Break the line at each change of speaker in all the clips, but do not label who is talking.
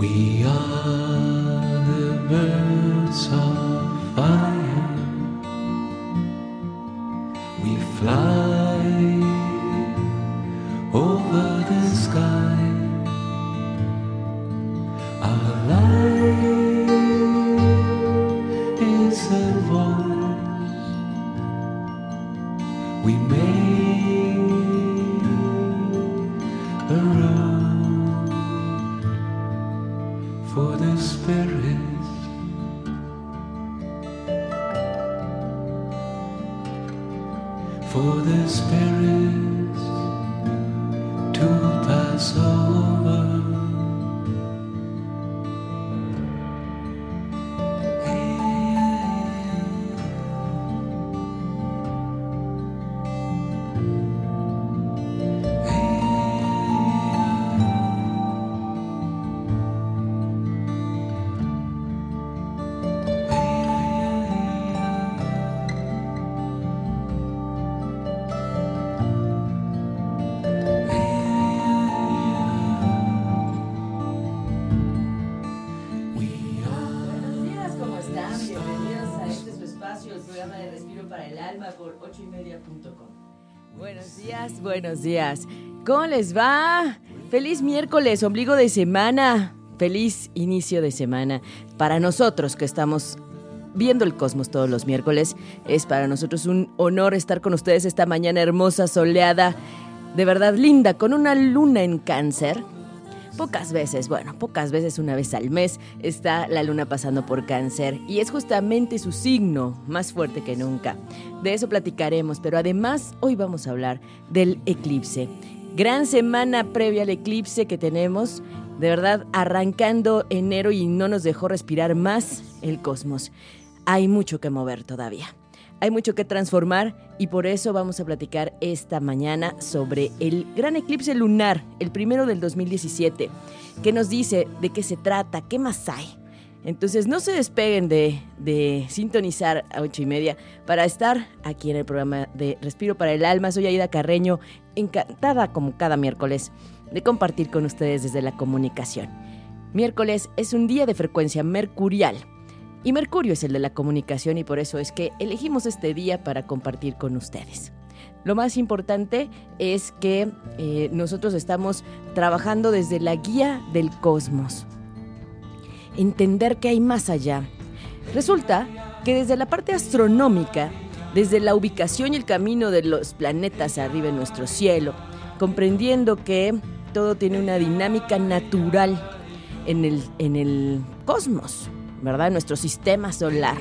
We are
por ochoymedia.com. Buenos días, buenos días. ¿Cómo les va? Feliz miércoles, ombligo de semana. Feliz inicio de semana. Para nosotros que estamos viendo el cosmos todos los miércoles, es para nosotros un honor estar con ustedes esta mañana hermosa, soleada, de verdad linda, con una luna en cáncer. Pocas veces, bueno, pocas veces una vez al mes está la luna pasando por cáncer y es justamente su signo más fuerte que nunca. De eso platicaremos, pero además hoy vamos a hablar del eclipse. Gran semana previa al eclipse que tenemos, de verdad arrancando enero y no nos dejó respirar más el cosmos. Hay mucho que mover todavía. Hay mucho que transformar y por eso vamos a platicar esta mañana sobre el gran eclipse lunar, el primero del 2017, que nos dice de qué se trata, qué más hay. Entonces no se despeguen de, de sintonizar a ocho y media para estar aquí en el programa de Respiro para el Alma. Soy Aida Carreño, encantada como cada miércoles de compartir con ustedes desde la comunicación. Miércoles es un día de frecuencia mercurial. Y Mercurio es el de la comunicación y por eso es que elegimos este día para compartir con ustedes. Lo más importante es que eh, nosotros estamos trabajando desde la guía del cosmos. Entender que hay más allá. Resulta que desde la parte astronómica, desde la ubicación y el camino de los planetas arriba en nuestro cielo, comprendiendo que todo tiene una dinámica natural en el, en el cosmos, ¿verdad? Nuestro sistema solar.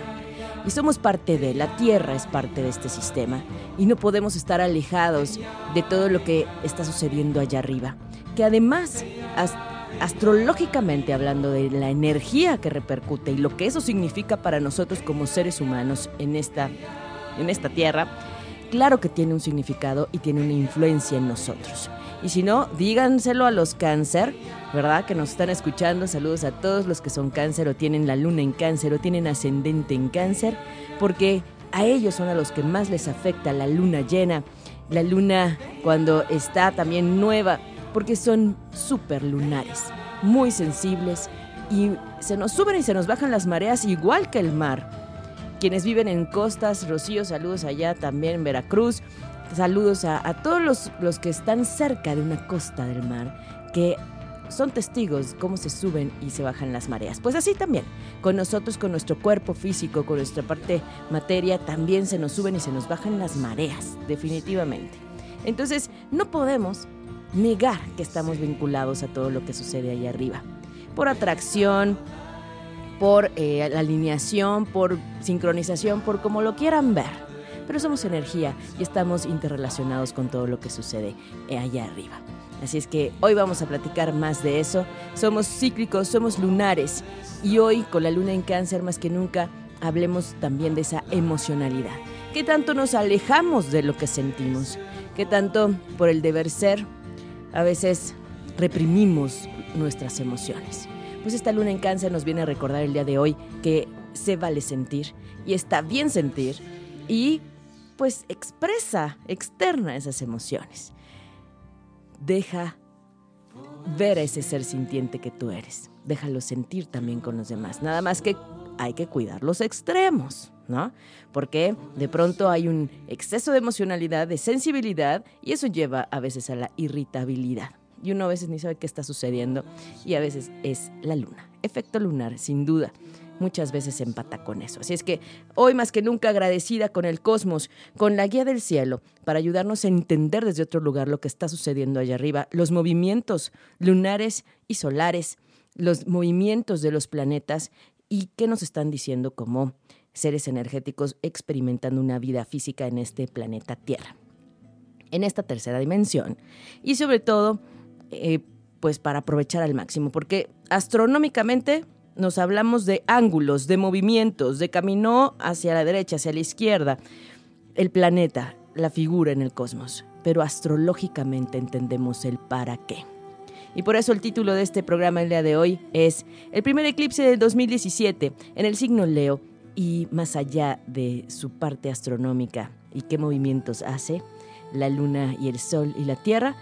Y somos parte de, la Tierra es parte de este sistema. Y no podemos estar alejados de todo lo que está sucediendo allá arriba. Que además, as- astrológicamente hablando de la energía que repercute y lo que eso significa para nosotros como seres humanos en esta, en esta Tierra, claro que tiene un significado y tiene una influencia en nosotros. Y si no, díganselo a los cáncer, ¿verdad? Que nos están escuchando. Saludos a todos los que son cáncer o tienen la luna en cáncer o tienen ascendente en cáncer, porque a ellos son a los que más les afecta la luna llena, la luna cuando está también nueva, porque son súper lunares, muy sensibles y se nos suben y se nos bajan las mareas igual que el mar. Quienes viven en costas, Rocío, saludos allá también en Veracruz. Saludos a, a todos los, los que están cerca de una costa del mar, que son testigos cómo se suben y se bajan las mareas. Pues así también, con nosotros, con nuestro cuerpo físico, con nuestra parte materia, también se nos suben y se nos bajan las mareas, definitivamente. Entonces, no podemos negar que estamos vinculados a todo lo que sucede ahí arriba. Por atracción, por eh, la alineación, por sincronización, por como lo quieran ver. Pero somos energía y estamos interrelacionados con todo lo que sucede allá arriba. Así es que hoy vamos a platicar más de eso. Somos cíclicos, somos lunares y hoy con la luna en cáncer más que nunca hablemos también de esa emocionalidad. ¿Qué tanto nos alejamos de lo que sentimos? ¿Qué tanto por el deber ser a veces reprimimos nuestras emociones? Pues esta luna en cáncer nos viene a recordar el día de hoy que se vale sentir y está bien sentir y pues expresa, externa esas emociones. Deja ver a ese ser sintiente que tú eres. Déjalo sentir también con los demás. Nada más que hay que cuidar los extremos, ¿no? Porque de pronto hay un exceso de emocionalidad, de sensibilidad, y eso lleva a veces a la irritabilidad. Y uno a veces ni sabe qué está sucediendo, y a veces es la luna. Efecto lunar, sin duda muchas veces empata con eso. Así es que hoy más que nunca agradecida con el cosmos, con la guía del cielo, para ayudarnos a entender desde otro lugar lo que está sucediendo allá arriba, los movimientos lunares y solares, los movimientos de los planetas y qué nos están diciendo como seres energéticos experimentando una vida física en este planeta Tierra, en esta tercera dimensión. Y sobre todo, eh, pues para aprovechar al máximo, porque astronómicamente nos hablamos de ángulos, de movimientos, de camino hacia la derecha, hacia la izquierda, el planeta, la figura en el cosmos, pero astrológicamente entendemos el para qué. Y por eso el título de este programa el día de hoy es El primer eclipse del 2017 en el signo Leo y más allá de su parte astronómica y qué movimientos hace la luna y el sol y la tierra,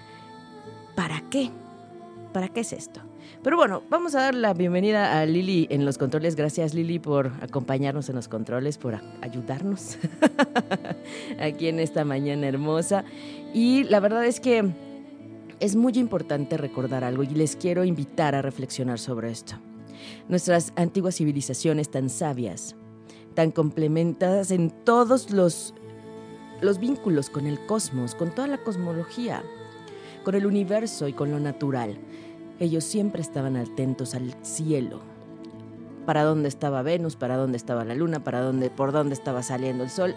¿para qué? ¿Para qué es esto? Pero bueno, vamos a dar la bienvenida a Lili en los controles. Gracias Lili por acompañarnos en los controles, por ayudarnos aquí en esta mañana hermosa. Y la verdad es que es muy importante recordar algo y les quiero invitar a reflexionar sobre esto. Nuestras antiguas civilizaciones tan sabias, tan complementadas en todos los, los vínculos con el cosmos, con toda la cosmología, con el universo y con lo natural, ellos siempre estaban atentos al cielo. Para dónde estaba Venus, para dónde estaba la luna, para dónde, por dónde estaba saliendo el sol.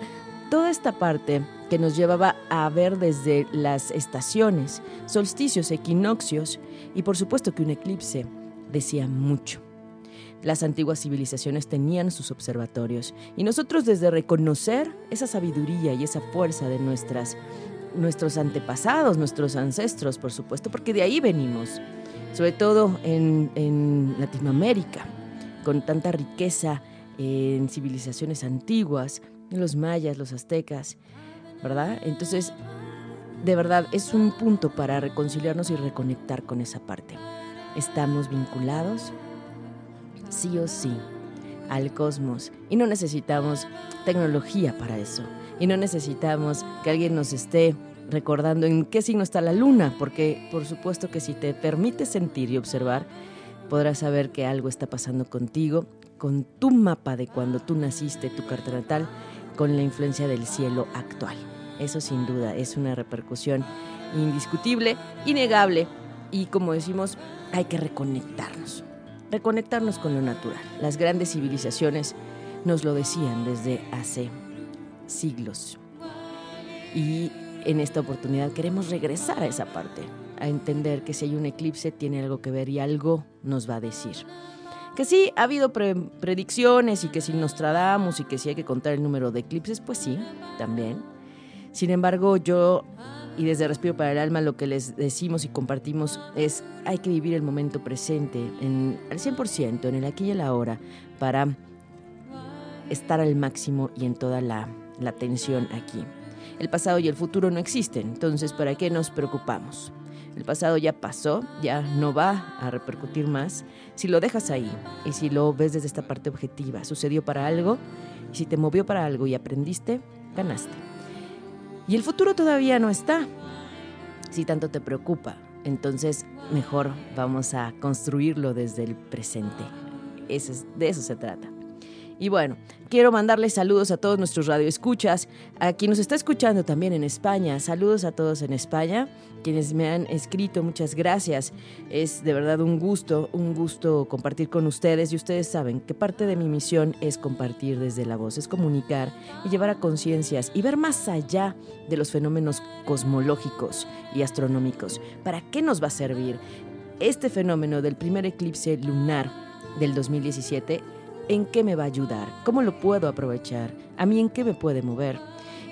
Toda esta parte que nos llevaba a ver desde las estaciones, solsticios, equinoccios y por supuesto que un eclipse decía mucho. Las antiguas civilizaciones tenían sus observatorios y nosotros desde reconocer esa sabiduría y esa fuerza de nuestras, nuestros antepasados, nuestros ancestros, por supuesto, porque de ahí venimos sobre todo en, Latinoamérica, con tanta riqueza en civilizaciones antiguas, los mayas, los aztecas, ¿verdad? Entonces, de verdad, es un punto para reconciliarnos y reconectar con esa parte. Estamos vinculados, sí o sí, al cosmos y no necesitamos tecnología para eso. Y no necesitamos que alguien nos esté recordando en qué signo está la luna, porque por supuesto que si te permites sentir y observar, podrás saber que algo está pasando contigo, con tu mapa de cuando tú naciste, tu carta natal, con la influencia del cielo actual. Eso sin duda es una repercusión indiscutible, innegable, y como decimos, hay que reconectarnos, reconectarnos con lo natural. Las grandes civilizaciones nos lo decían desde hace siglos. Y en esta oportunidad queremos regresar a esa parte, a entender que si hay un eclipse tiene algo que ver y algo nos va a decir. Que sí, ha habido predicciones y que si nos tradamos y que si hay que contar el número de eclipses, pues sí, también. Sin embargo, yo y desde Respiro para el Alma lo que les decimos y compartimos es hay que vivir el momento presente en, al 100%, en el aquí y el ahora, para estar al máximo y en toda la, la atención aquí. El pasado y el futuro no existen, entonces ¿para qué nos preocupamos? El pasado ya pasó, ya no va a repercutir más. Si lo dejas ahí y si lo ves desde esta parte objetiva, sucedió para algo, y si te movió para algo y aprendiste, ganaste. Y el futuro todavía no está. Si tanto te preocupa, entonces mejor vamos a construirlo desde el presente. de eso se trata. Y bueno, quiero mandarles saludos a todos nuestros radioescuchas, a quien nos está escuchando también en España. Saludos a todos en España, quienes me han escrito, muchas gracias. Es de verdad un gusto, un gusto compartir con ustedes y ustedes saben que parte de mi misión es compartir desde la voz, es comunicar y llevar a conciencias y ver más allá de los fenómenos cosmológicos y astronómicos. ¿Para qué nos va a servir este fenómeno del primer eclipse lunar del 2017? ¿En qué me va a ayudar? ¿Cómo lo puedo aprovechar? ¿A mí en qué me puede mover?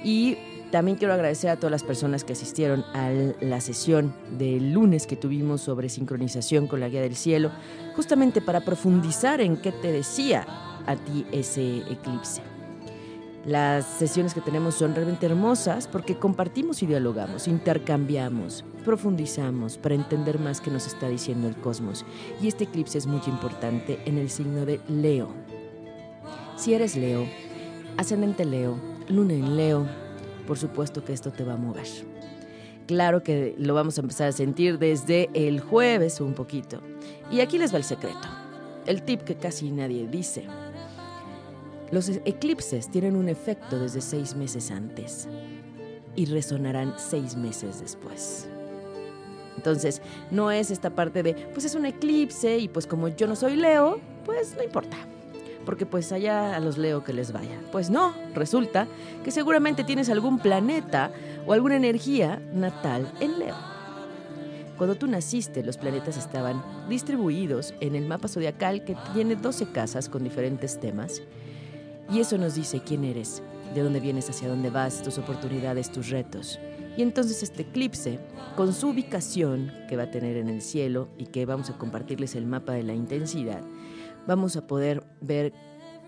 Y también quiero agradecer a todas las personas que asistieron a la sesión del lunes que tuvimos sobre sincronización con la guía del cielo, justamente para profundizar en qué te decía a ti ese eclipse. Las sesiones que tenemos son realmente hermosas porque compartimos y dialogamos, intercambiamos, profundizamos para entender más qué nos está diciendo el cosmos. Y este eclipse es muy importante en el signo de Leo. Si eres Leo, ascendente Leo, luna en Leo, por supuesto que esto te va a mover. Claro que lo vamos a empezar a sentir desde el jueves un poquito. Y aquí les va el secreto, el tip que casi nadie dice. Los eclipses tienen un efecto desde seis meses antes y resonarán seis meses después. Entonces, no es esta parte de, pues es un eclipse y pues como yo no soy Leo, pues no importa. Porque pues allá a los Leo que les vaya. Pues no, resulta que seguramente tienes algún planeta o alguna energía natal en Leo. Cuando tú naciste, los planetas estaban distribuidos en el mapa zodiacal que tiene 12 casas con diferentes temas y eso nos dice quién eres, de dónde vienes, hacia dónde vas, tus oportunidades, tus retos. Y entonces este eclipse, con su ubicación que va a tener en el cielo y que vamos a compartirles el mapa de la intensidad, vamos a poder ver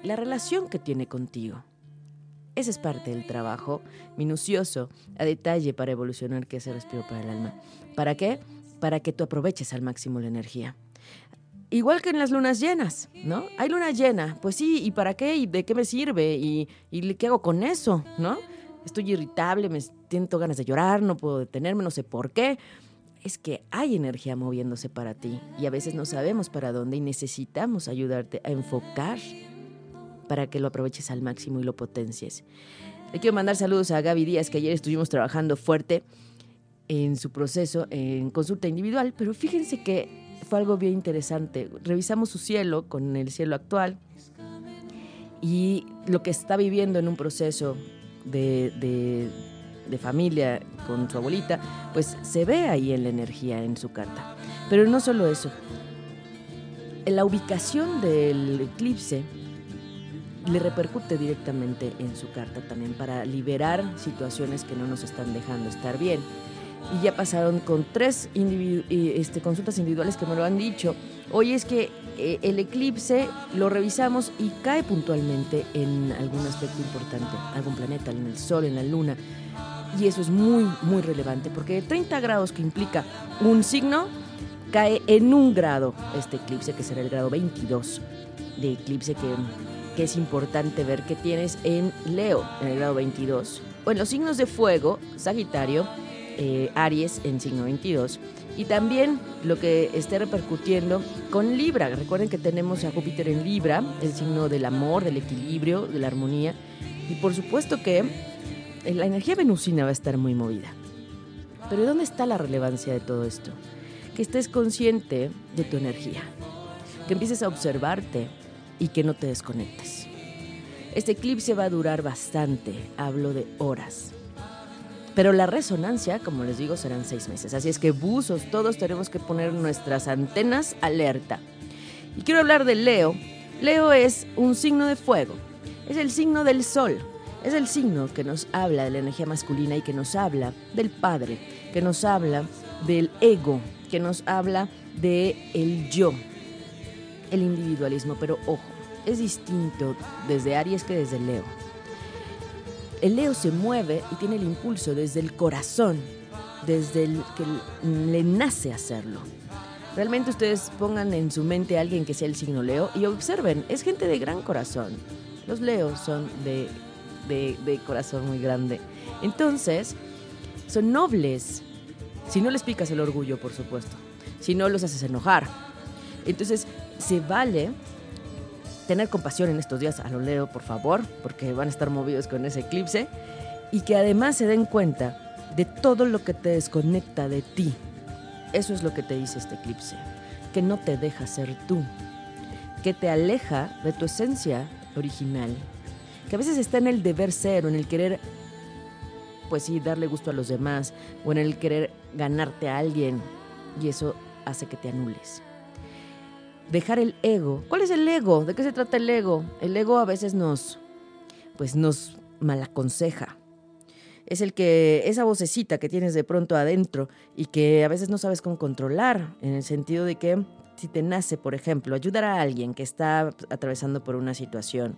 la relación que tiene contigo. Ese es parte del trabajo minucioso, a detalle para evolucionar que el respiro para el alma. ¿Para qué? Para que tú aproveches al máximo la energía. Igual que en las lunas llenas, ¿no? Hay luna llena, pues sí, ¿y para qué? ¿Y de qué me sirve? ¿Y, y qué hago con eso? ¿No? Estoy irritable, me siento ganas de llorar, no puedo detenerme, no sé por qué. Es que hay energía moviéndose para ti y a veces no sabemos para dónde y necesitamos ayudarte a enfocar para que lo aproveches al máximo y lo potencies. Le quiero mandar saludos a Gaby Díaz, que ayer estuvimos trabajando fuerte en su proceso en consulta individual, pero fíjense que fue algo bien interesante. Revisamos su cielo con el cielo actual y lo que está viviendo en un proceso de, de, de, familia con su abuelita, pues se ve ahí en la energía en su carta. Pero no solo eso. En la ubicación del eclipse le repercute directamente en su carta también para liberar situaciones que no nos están dejando estar bien y ya pasaron con tres este, consultas individuales que me lo han dicho. Hoy es que eh, el eclipse lo revisamos y cae puntualmente en algún aspecto importante, algún planeta, en el Sol, en la Luna. Y eso es muy, muy relevante, porque 30 grados que implica un signo, cae en un grado este eclipse, que será el grado 22 de eclipse, que, que es importante ver que tienes en Leo, en el grado 22. O en los signos de fuego, Sagitario, eh, Aries en signo 22 y también lo que esté repercutiendo con Libra. Recuerden que tenemos a Júpiter en Libra, el signo del amor, del equilibrio, de la armonía y por supuesto que la energía venusina va a estar muy movida. Pero ¿dónde está la relevancia de todo esto? Que estés consciente de tu energía, que empieces a observarte y que no te desconectes. Este eclipse va a durar bastante, hablo de horas. Pero la resonancia, como les digo, serán seis meses. Así es que buzos, todos tenemos que poner nuestras antenas alerta. Y quiero hablar de Leo. Leo es un signo de fuego. Es el signo del sol. Es el signo que nos habla de la energía masculina y que nos habla del padre, que nos habla del ego, que nos habla de el yo, el individualismo. Pero ojo, es distinto desde Aries que desde Leo. El Leo se mueve y tiene el impulso desde el corazón, desde el que le nace hacerlo. Realmente ustedes pongan en su mente a alguien que sea el signo Leo y observen, es gente de gran corazón. Los Leos son de, de, corazón muy grande. Entonces, son nobles. Si no les picas el orgullo, por supuesto. Si no los haces enojar. Entonces, se vale tener compasión en estos días, a lo leo, por favor, porque van a estar movidos con ese eclipse, y que además se den cuenta de todo lo que te desconecta de ti. Eso es lo que te dice este eclipse, que no te deja ser tú, que te aleja de tu esencia original, que a veces está en el deber ser o en el querer, pues sí, darle gusto a los demás o en el querer ganarte a alguien y eso hace que te anules. Dejar el ego. ¿Cuál es el ego? ¿De qué se trata el ego? El ego a veces nos, pues nos malaconseja. Es el que, esa vocecita que tienes de pronto adentro y que a veces no sabes cómo controlar, en el sentido de que si te nace, por ejemplo, ayudar a alguien que está atravesando por una situación,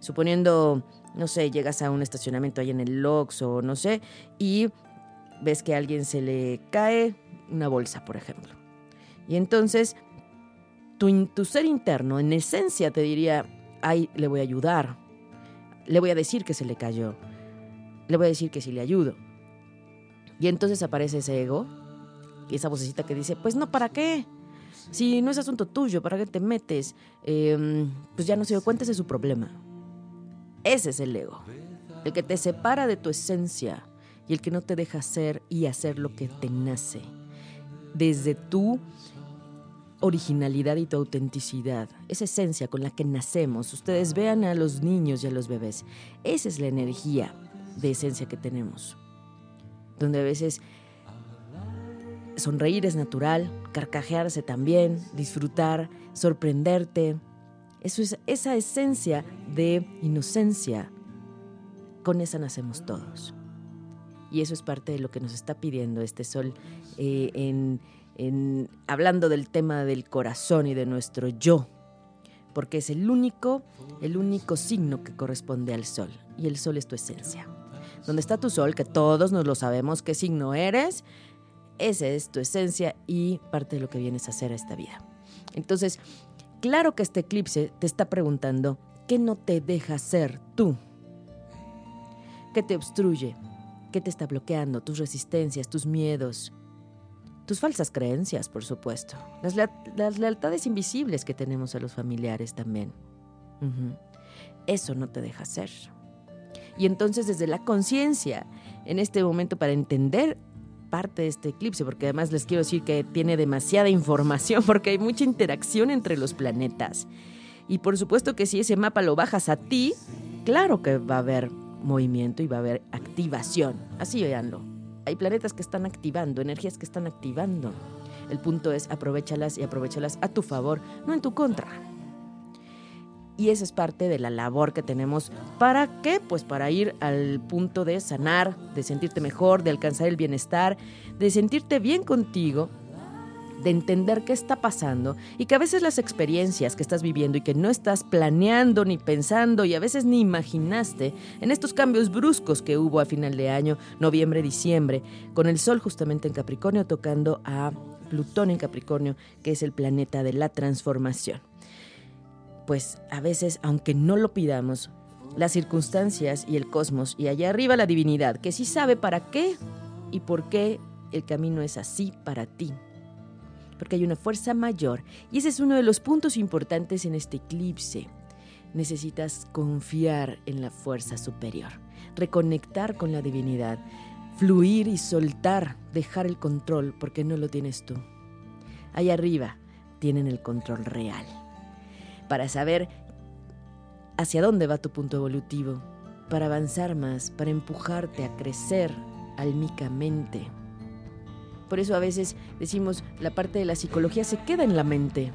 suponiendo, no sé, llegas a un estacionamiento ahí en el Lox o no sé, y ves que a alguien se le cae una bolsa, por ejemplo. Y entonces tu, ser interno, en esencia, te diría, ay, le voy a ayudar, le voy a decir que se le cayó, le voy a decir que sí le ayudo. Y entonces aparece ese ego, esa vocecita que dice, pues no, ¿para qué? Si no es asunto tuyo, ¿para qué te metes? Eh, pues ya no se dio cuenta, es su problema. Ese es el ego, el que te separa de tu esencia y el que no te deja ser y hacer lo que te nace. Desde tu originalidad y tu autenticidad, esa esencia con la que nacemos. Ustedes vean a los niños y a los bebés. Esa es la energía de esencia que tenemos. Donde a veces sonreír es natural, carcajearse también, disfrutar, sorprenderte. Es esa esencia de inocencia. Con esa nacemos todos. Y eso es parte de lo que nos está pidiendo este sol eh, en, hablando del tema del corazón y de nuestro yo, porque es el único, el único signo que corresponde al sol, y el sol es tu esencia. Donde está tu sol, que todos nos lo sabemos qué signo eres, esa es tu esencia y parte de lo que vienes a hacer a esta vida. Entonces, claro que este eclipse te está preguntando, ¿qué no te deja ser tú? ¿Qué te obstruye? ¿Qué te está bloqueando? Tus resistencias, tus miedos, tus falsas creencias, por supuesto. Las, le las lealtades invisibles que tenemos a los familiares también. Eso no te deja ser. Y entonces desde la conciencia, en este momento para entender parte de este eclipse, porque además les quiero decir que tiene demasiada información, porque hay mucha interacción entre los planetas. Y por supuesto que si ese mapa lo bajas a ti, claro que va a haber movimiento y va a haber activación. Así veanlo. Hay planetas que están activando, energías que están activando. El punto es aprovechalas y aprovechalas a tu favor, no en tu contra. Y esa es parte de la labor que tenemos. ¿Para qué? Pues para ir al punto de sanar, de sentirte mejor, de alcanzar el bienestar, de sentirte bien contigo, de entender qué está pasando y que a veces las experiencias que estás viviendo y que no estás planeando ni pensando y a veces ni imaginaste en estos cambios bruscos que hubo a final de año, noviembre, diciembre, con el Sol justamente en Capricornio tocando a Plutón en Capricornio, que es el planeta de la transformación. Pues a veces, aunque no lo pidamos, las circunstancias y el cosmos y allá arriba la divinidad, que sí sabe para qué y por qué el camino es así para ti. Porque hay una fuerza mayor y ese es uno de los puntos importantes en este eclipse. Necesitas confiar en la fuerza superior, reconectar con la divinidad, fluir y soltar, dejar el control porque no lo tienes tú. Allá arriba tienen el control real para saber hacia dónde va tu punto evolutivo, para avanzar más, para empujarte a crecer álmicamente. Por eso a veces decimos, la parte de la psicología se queda en la mente.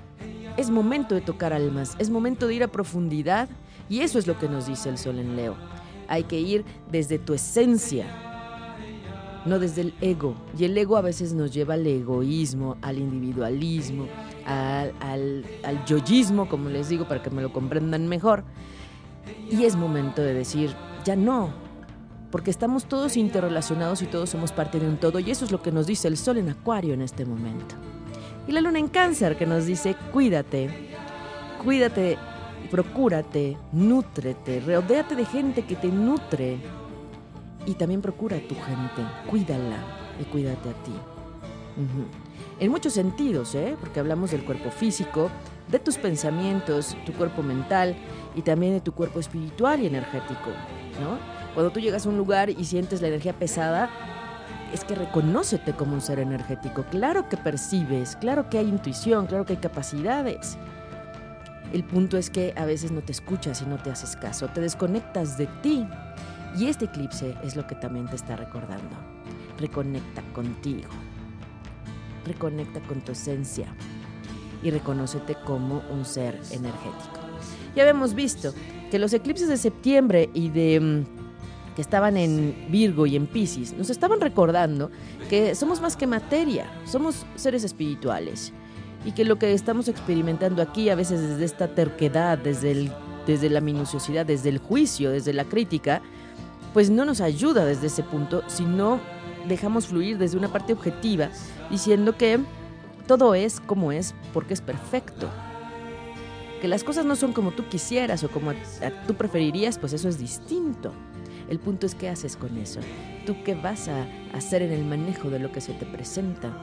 Es momento de tocar almas, es momento de ir a profundidad y eso es lo que nos dice el sol en Leo. Hay que ir desde tu esencia, no desde el ego. Y el ego a veces nos lleva al egoísmo, al individualismo, al, al, al yoyismo, como les digo, para que me lo comprendan mejor. Y es momento de decir, ya no, porque estamos todos interrelacionados y todos somos parte de un todo, y eso es lo que nos dice el sol en Acuario en este momento. Y la luna en Cáncer que nos dice, cuídate, cuídate, procúrate, nútrete, rodéate de gente que te nutre, y también procura a tu gente, cuídala y cuídate a ti. Uh. En muchos sentidos, ¿eh? porque hablamos del cuerpo físico, de tus pensamientos, tu cuerpo mental y también de tu cuerpo espiritual y energético. ¿no? Cuando tú llegas a un lugar y sientes la energía pesada, es que reconócete como un ser energético. Claro que percibes, claro que hay intuición, claro que hay capacidades. El punto es que a veces no te escuchas y no te haces caso, te desconectas de ti. Y este eclipse es lo que también te está recordando. Reconecta contigo. Reconecta con tu esencia. Y reconócete como un ser energético. Ya habíamos visto que los eclipses de septiembre y de mm, que estaban en Virgo y en Pisces, nos estaban recordando que somos más que materia, somos seres espirituales y que lo que estamos experimentando aquí a veces desde esta terquedad, desde, desde la minuciosidad, desde el juicio, desde la crítica, pues no nos ayuda desde ese punto, sino dejamos fluir desde una parte objetiva, diciendo que todo es como es porque es perfecto. Que las cosas no son como tú quisieras o como tú preferirías, pues eso es distinto. El punto es qué haces con eso. Tú qué vas a hacer en el manejo de lo que se te presenta.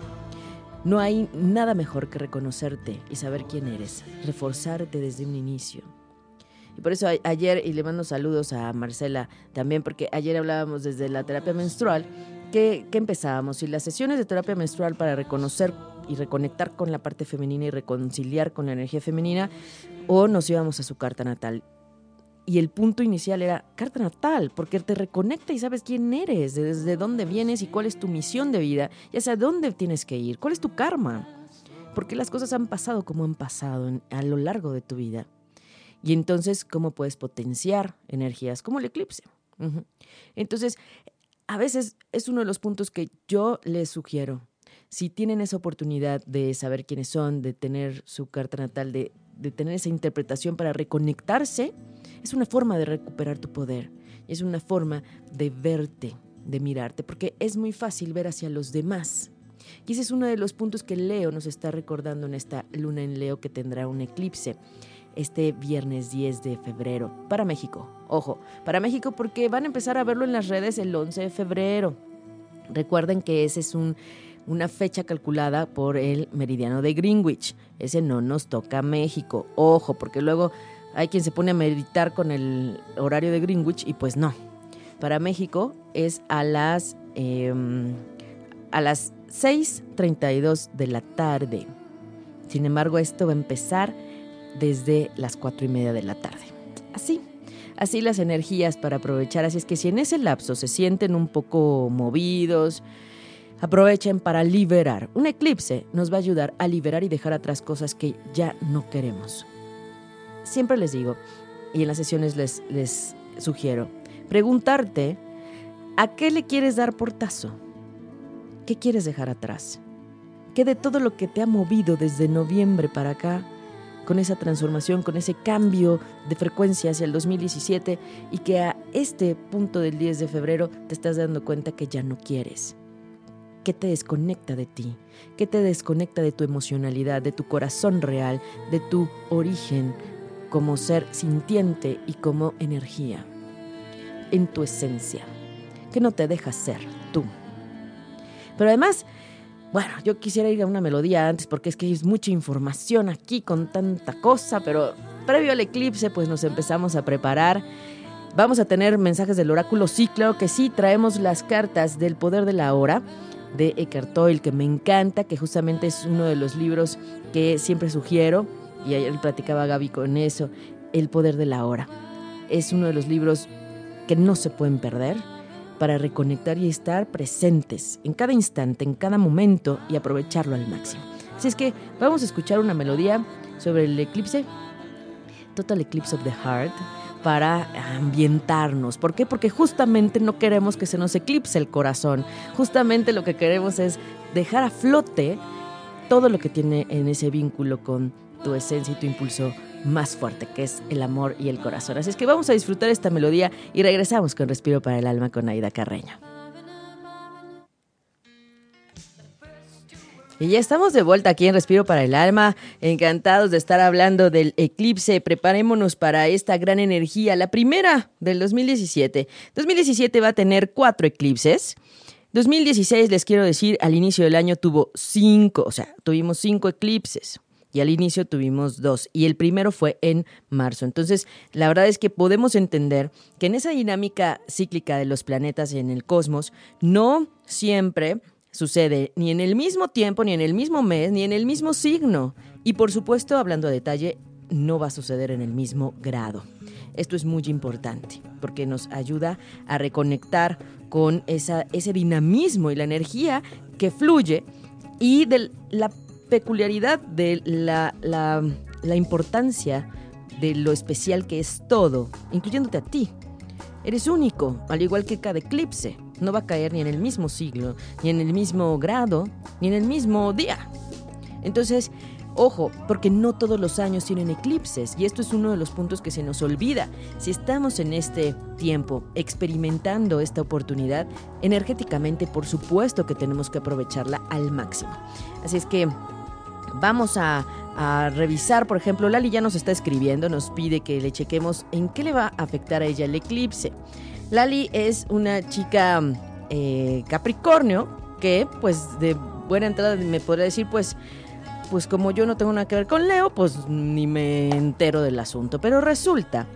No hay nada mejor que reconocerte y saber quién eres, reforzarte desde un inicio. Y por eso ayer, y le mando saludos a Marcela también, porque ayer hablábamos desde la terapia menstrual, que empezábamos. Y las sesiones de terapia menstrual para reconocer y reconectar con la parte femenina y reconciliar con la energía femenina, o nos íbamos a su carta natal y el punto inicial era carta natal, porque te reconecta y sabes quién eres, desde dónde vienes y cuál es tu misión de vida, y hacia dónde tienes que ir, cuál es tu karma, porque las cosas han pasado como han pasado a lo largo de tu vida. Y entonces, ¿cómo puedes potenciar energías como el eclipse? Entonces, a veces es uno de los puntos que yo les sugiero. Si tienen esa oportunidad de saber quiénes son, de tener su carta natal, de, de tener esa interpretación para reconectarse, es una forma de recuperar tu poder. Es una forma de verte, de mirarte, porque es muy fácil ver hacia los demás. Y ese es uno de los puntos que Leo nos está recordando en esta luna en Leo que tendrá un eclipse este viernes 10 de febrero para México. Ojo, para México porque van a empezar a verlo en las redes el 11 de febrero. Recuerden que ese es un, una fecha calculada por el meridiano de Greenwich. Ese no nos toca México. Ojo, porque luego hay quien se pone a meditar con el horario de Greenwich y pues no. Para México es a las, em, a las 6.32 de la tarde. Sin embargo, esto va a empezar desde las 4 y media de la tarde. Así, así las energías para aprovechar. Así es que si en ese lapso se sienten un poco movidos, aprovechen para liberar. Un eclipse nos va a ayudar a liberar y dejar atrás cosas que ya no queremos siempre les digo, y en las sesiones les, les sugiero, preguntarte a qué le quieres dar portazo, qué quieres dejar atrás, qué de todo lo que te ha movido desde noviembre para acá, con esa transformación, con ese cambio de frecuencia hacia el 2017 y que a este punto del 10 de febrero te estás dando cuenta que ya no quieres. ¿Qué te desconecta de ti? ¿Qué te desconecta de tu emocionalidad, de tu corazón real, de tu origen, como ser sintiente y como energía, en tu esencia, que no te deja ser tú. Pero además, bueno, yo quisiera ir a una melodía antes porque es que hay mucha información aquí con tanta cosa, pero previo al eclipse pues nos empezamos a preparar. Vamos a tener mensajes del oráculo, sí, claro que sí, traemos las cartas del poder de la hora de Eckhart Tolle, que me encanta, que justamente es uno de los libros que siempre sugiero y ayer platicaba Gaby con eso, El poder de la hora. Es uno de los libros que no se pueden perder para reconectar y estar presentes en cada instante, en cada momento y aprovecharlo al máximo. Así es que vamos a escuchar una melodía sobre el eclipse, Total Eclipse of the Heart, para ambientarnos. ¿Por qué? Porque justamente no queremos que se nos eclipse el corazón. Justamente lo que queremos es dejar a flote todo lo que tiene en ese vínculo con tu esencia y tu impulso más fuerte, que es el amor y el corazón. Así es que vamos a disfrutar esta melodía y regresamos con Respiro para el Alma con Aida Carreño. Y ya estamos de vuelta aquí en Respiro para el Alma, encantados de estar hablando del eclipse. Preparémonos para esta gran energía, la primera del 2017. 2017 va a tener cuatro eclipses. 2016, les quiero decir, al inicio del año tuvo cinco, o sea, tuvimos cinco eclipses. Y al inicio tuvimos dos. Y el primero fue en marzo. Entonces, la verdad es que podemos entender que en esa dinámica cíclica de los planetas en el cosmos, no siempre sucede ni en el mismo tiempo, ni en el mismo mes, ni en el mismo signo. Y por supuesto, hablando a detalle, no va a suceder en el mismo grado. Esto es muy importante porque nos ayuda a reconectar con esa, ese dinamismo y la energía que fluye y de la peculiaridad de la, la, importancia de lo especial que es todo, incluyéndote a ti. Eres único, al igual que cada eclipse. No va a caer ni en el mismo siglo, ni en el mismo grado, ni en el mismo día. Entonces, ojo, porque no todos los años tienen eclipses, y esto es uno de los puntos que se nos olvida. Si estamos en este tiempo experimentando esta oportunidad, energéticamente, por supuesto que tenemos que aprovecharla al máximo. Así es que Vamos a, revisar, por ejemplo, Lali ya nos está escribiendo, nos pide que le chequemos en qué le va a afectar a ella el eclipse. Lali es una chica eh, Capricornio que, pues, de buena entrada me podría decir, pues, pues como yo no tengo nada que ver con Leo, pues ni me entero del asunto. Pero resulta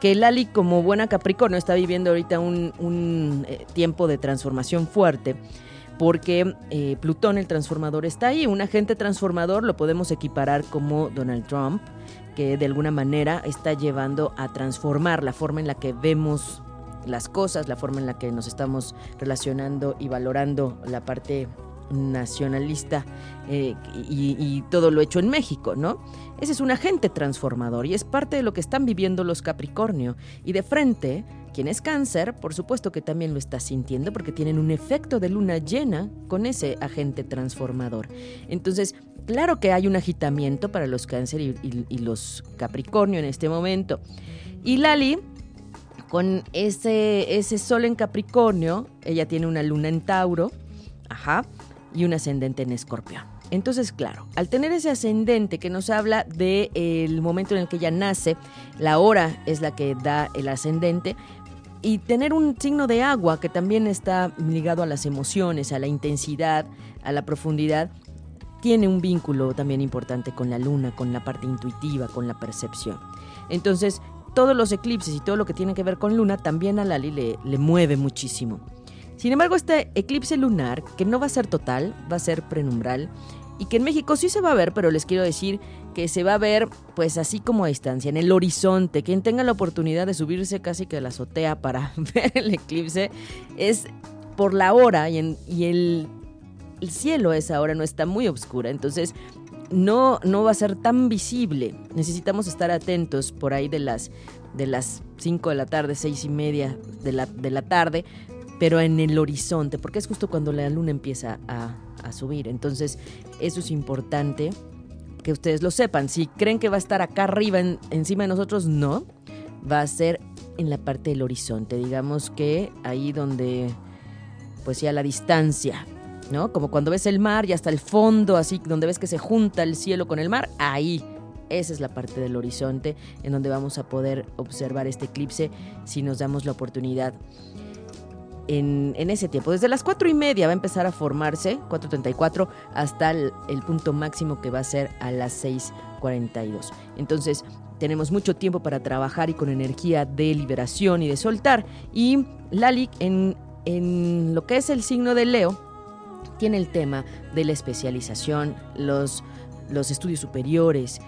que Lali, como buena Capricornio, está viviendo ahorita un, un eh, tiempo de transformación fuerte porque eh, Plutón, el transformador, está ahí. Un agente transformador lo podemos equiparar como Donald Trump, que de alguna manera está llevando a transformar la forma en la que vemos las cosas, la forma en la que nos estamos relacionando y valorando la parte nacionalista eh, y, y, todo lo hecho en México, ¿no? Ese es un agente transformador y es parte de lo que están viviendo los Capricornio. Y de frente, quien es cáncer, por supuesto que también lo está sintiendo porque tienen un efecto de luna llena con ese agente transformador. Entonces, claro que hay un agitamiento para los cáncer y, los Capricornio en este momento. Y Lali, con ese, ese sol en Capricornio, ella tiene una luna en Tauro, ajá, y un ascendente en Escorpión. Entonces, claro, al tener ese ascendente que nos habla del de momento en el que ella nace, la hora es la que da el ascendente, y tener un signo de agua que también está ligado a las emociones, a la intensidad, a la profundidad, tiene un vínculo también importante con la luna, con la parte intuitiva, con la percepción. Entonces, todos los eclipses y todo lo que tiene que ver con luna también a Lali le, mueve muchísimo. Sin embargo, este eclipse lunar, que no va a ser total, va a ser prenumbral, y que en México sí se va a ver, pero les quiero decir que se va a ver pues así como a distancia, en el horizonte. Quien tenga la oportunidad de subirse casi que a la azotea para ver el eclipse es por la hora y, el, el, cielo a esa hora no está muy oscura, entonces no, no va a ser tan visible. Necesitamos estar atentos por ahí de las de las 5 de la tarde, seis y media de la, de la tarde, pero en el horizonte, porque es justo cuando la luna empieza a, a subir. Entonces, eso es importante que ustedes lo sepan. Si creen que va a estar acá arriba, en, encima de nosotros, no. Va a ser en la parte del horizonte, digamos que ahí donde, pues ya la distancia, ¿no? Como cuando ves el mar y hasta el fondo, así, donde ves que se junta el cielo con el mar, ahí. Esa es la parte del horizonte en donde vamos a poder observar este eclipse si nos damos la oportunidad en, ese tiempo. Desde las 4 y media va a empezar a formarse, 4.34, hasta el, punto máximo que va a ser a las 6.42. Entonces, tenemos mucho tiempo para trabajar y con energía de liberación y de soltar. Y Lali, en, en lo que es el signo de Leo, tiene el tema de la especialización, los, los estudios superiores,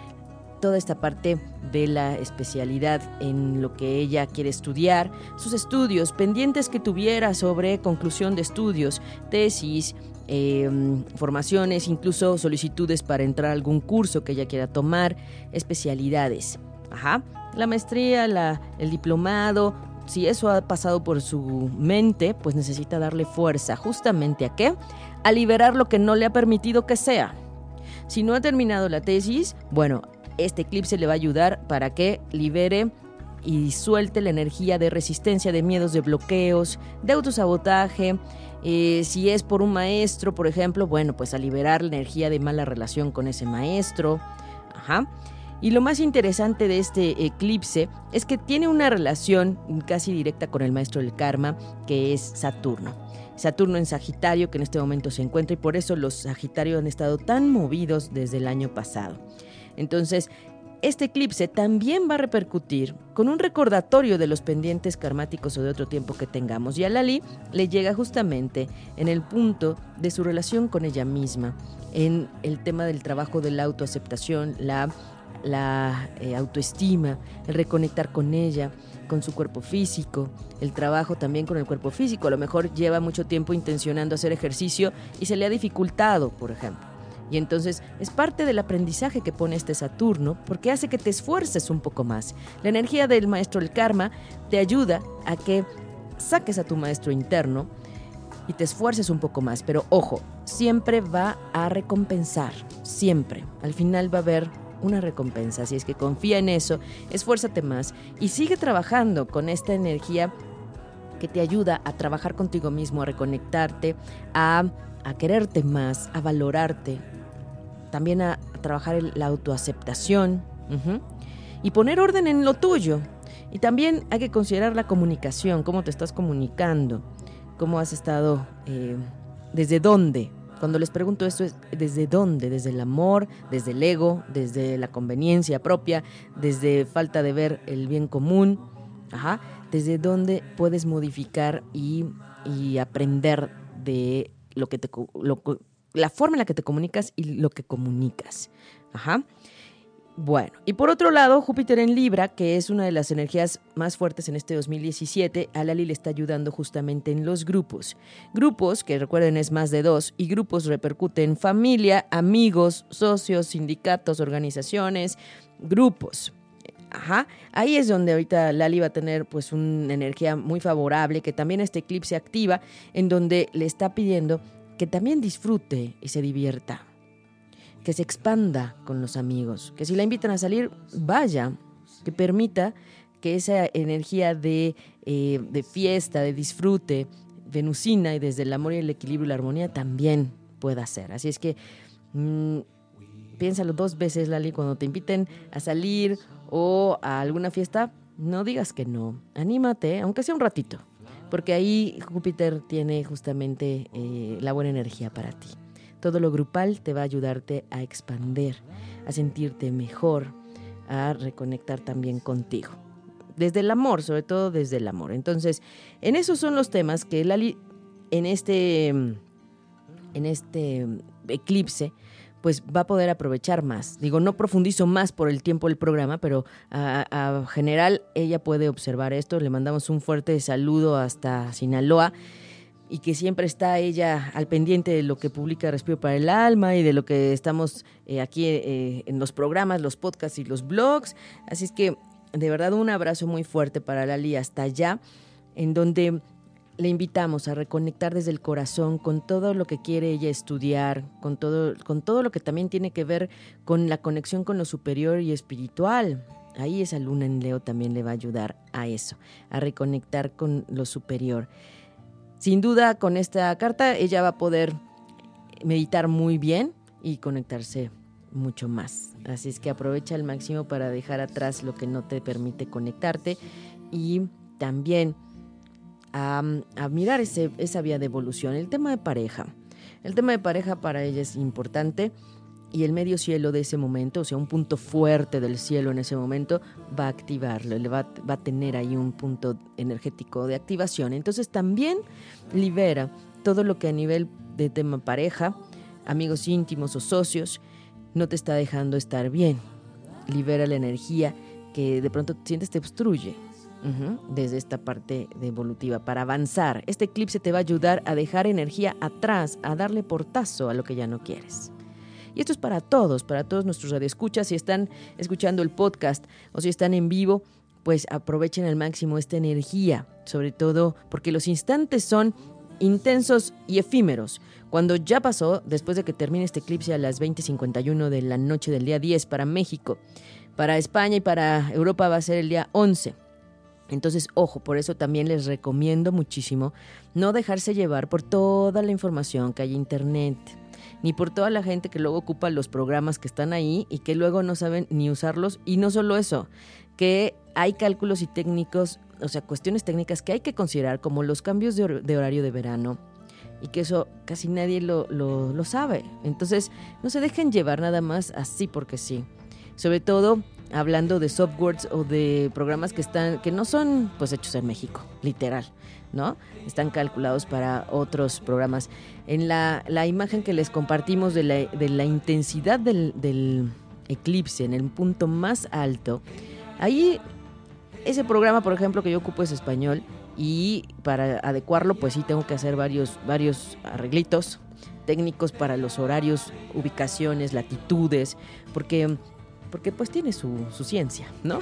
toda esta parte de la especialidad en lo que ella quiere estudiar, sus estudios, pendientes que tuviera sobre conclusión de estudios, tesis, eh, formaciones, incluso solicitudes para entrar a algún curso que ella quiera tomar, especialidades. Ajá. La maestría, la, el diplomado, si eso ha pasado por su mente, pues necesita darle fuerza. ¿Justamente a qué? A liberar lo que no le ha permitido que sea. Si no ha terminado la tesis, bueno, este eclipse le va a ayudar para que libere y suelte la energía de resistencia, de miedos, de bloqueos, de autosabotaje. Eh, si es por un maestro, por ejemplo, bueno, pues a liberar la energía de mala relación con ese maestro. Ajá. Y lo más interesante de este eclipse es que tiene una relación casi directa con el maestro del karma, que es Saturno. Saturno en Sagitario, que en este momento se encuentra, y por eso los Sagitarios han estado tan movidos desde el año pasado. Entonces, este eclipse también va a repercutir con un recordatorio de los pendientes karmáticos o de otro tiempo que tengamos. Y a Lali le llega justamente en el punto de su relación con ella misma, en el tema del trabajo de la autoaceptación, la eh, autoestima, el reconectar con ella, con su cuerpo físico, el trabajo también con el cuerpo físico. A lo mejor lleva mucho tiempo intencionando hacer ejercicio y se le ha dificultado, por ejemplo. Y entonces es parte del aprendizaje que pone este Saturno porque hace que te esfuerces un poco más. La energía del maestro el karma te ayuda a que saques a tu maestro interno y te esfuerces un poco más. Pero ojo, siempre va a recompensar, siempre. Al final va a haber una recompensa. Así es que confía en eso, esfuérzate más y sigue trabajando con esta energía que te ayuda a trabajar contigo mismo, a reconectarte, a, quererte más, a valorarte, también a, trabajar la autoaceptación y poner orden en lo tuyo. Y también hay que considerar la comunicación, cómo te estás comunicando, cómo has estado, eh, desde dónde cuando les pregunto esto es desde dónde, desde el amor, desde el ego, desde la conveniencia propia, desde falta de ver el bien común, ajá, desde dónde puedes modificar y, aprender de lo que te, la forma en la que te comunicas y lo que comunicas. Ajá. Bueno, y por otro lado, Júpiter en Libra, que es una de las energías más fuertes en este 2017, a Lali le está ayudando justamente en los grupos. Grupos, que recuerden es más de dos, y grupos repercuten en familia, amigos, socios, sindicatos, organizaciones, grupos. Ajá, ahí es donde ahorita Lali va a tener pues una energía muy favorable, que también este eclipse activa, en donde le está pidiendo que también disfrute y se divierta que se expanda con los amigos, que si la invitan a salir, vaya, que permita que esa energía de, eh, de fiesta, de disfrute, venusina y desde el amor y el equilibrio y la armonía también pueda ser. Así es que mm, piénsalo dos veces, Lali, cuando te inviten a salir o a alguna fiesta, no digas que no. Anímate, aunque sea un ratito, porque ahí Júpiter tiene justamente eh, la buena energía para ti. Todo lo grupal te va a ayudarte a expander, a sentirte mejor, a reconectar también contigo. Desde el amor, sobre todo desde el amor. Entonces, en esos son los temas que Lali en este en este eclipse pues va a poder aprovechar más. Digo, no profundizo más por el tiempo del programa, pero a, general ella puede observar esto. Le mandamos un fuerte saludo hasta Sinaloa y que siempre está ella al pendiente de lo que publica Respiro para el Alma y de lo que estamos eh, aquí eh, en los programas, los podcasts y los blogs. Así es que de verdad un abrazo muy fuerte para Lali hasta allá, en donde le invitamos a reconectar desde el corazón con todo lo que quiere ella estudiar, con todo, con todo lo que también tiene que ver con la conexión con lo superior y espiritual. Ahí esa luna en Leo también le va a ayudar a eso, a reconectar con lo superior. Sin duda, con esta carta ella va a poder meditar muy bien y conectarse mucho más. Así es que aprovecha al máximo para dejar atrás lo que no te permite conectarte y también a, mirar esa vía de evolución. El tema de pareja. El tema de pareja para ella es importante y el medio cielo de ese momento, o sea, un punto fuerte del cielo en ese momento, va a activarlo, le va, va, a tener ahí un punto energético de activación. Entonces también libera todo lo que a nivel de tema pareja, amigos íntimos o socios, no te está dejando estar bien. Libera la energía que de pronto sientes te obstruye. Desde esta parte de evolutiva para avanzar. Este eclipse te va a ayudar a dejar energía atrás, a darle portazo a lo que ya no quieres. Y esto es para todos, para todos nuestros radioescuchas. Si están escuchando el podcast o si están en vivo, pues aprovechen al máximo esta energía, sobre todo porque los instantes son intensos y efímeros. Cuando ya pasó, después de que termine este eclipse a las 20:51 de la noche del día 10 para México, para España y para Europa va a ser el día 11. Entonces, ojo, por eso también les recomiendo muchísimo no dejarse llevar por toda la información que hay en internet ni por toda la gente que luego ocupa los programas que están ahí y que luego no saben ni usarlos. Y no solo eso, que hay cálculos y técnicos, o sea, cuestiones técnicas que hay que considerar, como los cambios de, hor- de horario de verano, y que eso casi nadie lo sabe. Entonces, no se dejen llevar nada más así porque sí. Sobre todo hablando de softwares o de programas que están, que no son pues hechos en México, literal, ¿no? Están calculados para otros programas. En la, la imagen que les compartimos de la, de la intensidad del, del eclipse en el punto más alto, ahí ese programa, por ejemplo, que yo ocupo es español y para adecuarlo, pues sí tengo que hacer varios, varios arreglitos técnicos para los horarios, ubicaciones, latitudes, porque, porque pues tiene su, su ciencia, ¿no?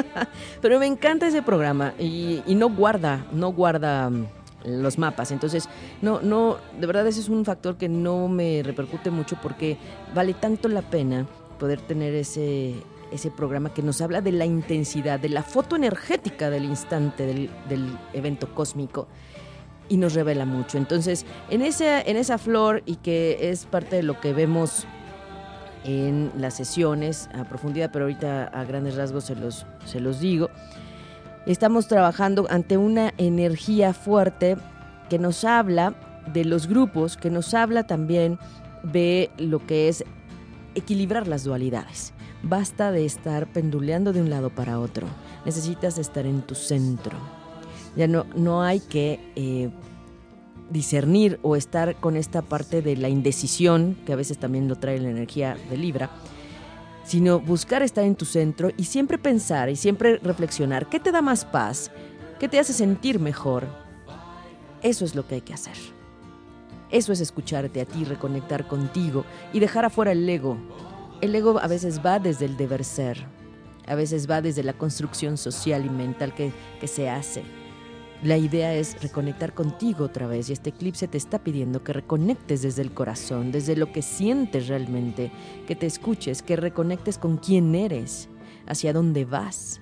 Pero me encanta ese programa y, no guarda, no guarda mm, los mapas. Entonces, no, no, de verdad ese es un factor que no me repercute mucho porque vale tanto la pena poder tener ese, ese programa que nos habla de la intensidad, de la foto energética del instante del, del evento cósmico y nos revela mucho. Entonces, en esa, en esa flor y que es parte de lo que vemos en las sesiones a profundidad, pero ahorita a grandes rasgos se los, se los digo, estamos trabajando ante una energía fuerte que nos habla de los grupos, que nos habla también de lo que es equilibrar las dualidades. Basta de estar penduleando de un lado para otro. Necesitas estar en tu centro. Ya no, no hay que eh, discernir o estar con esta parte de la indecisión, que a veces también lo trae la energía de Libra, sino buscar estar en tu centro y siempre pensar y siempre reflexionar qué te da más paz, qué te hace sentir mejor. Eso es lo que hay que hacer. Eso es escucharte a ti, reconectar contigo y dejar afuera el ego. El ego a veces va desde el deber ser, a veces va desde la construcción social y mental que, que se hace. La idea es reconectar contigo otra vez y este eclipse te está pidiendo que reconectes desde el corazón, desde lo que sientes realmente, que te escuches, que reconectes con quién eres, hacia dónde vas.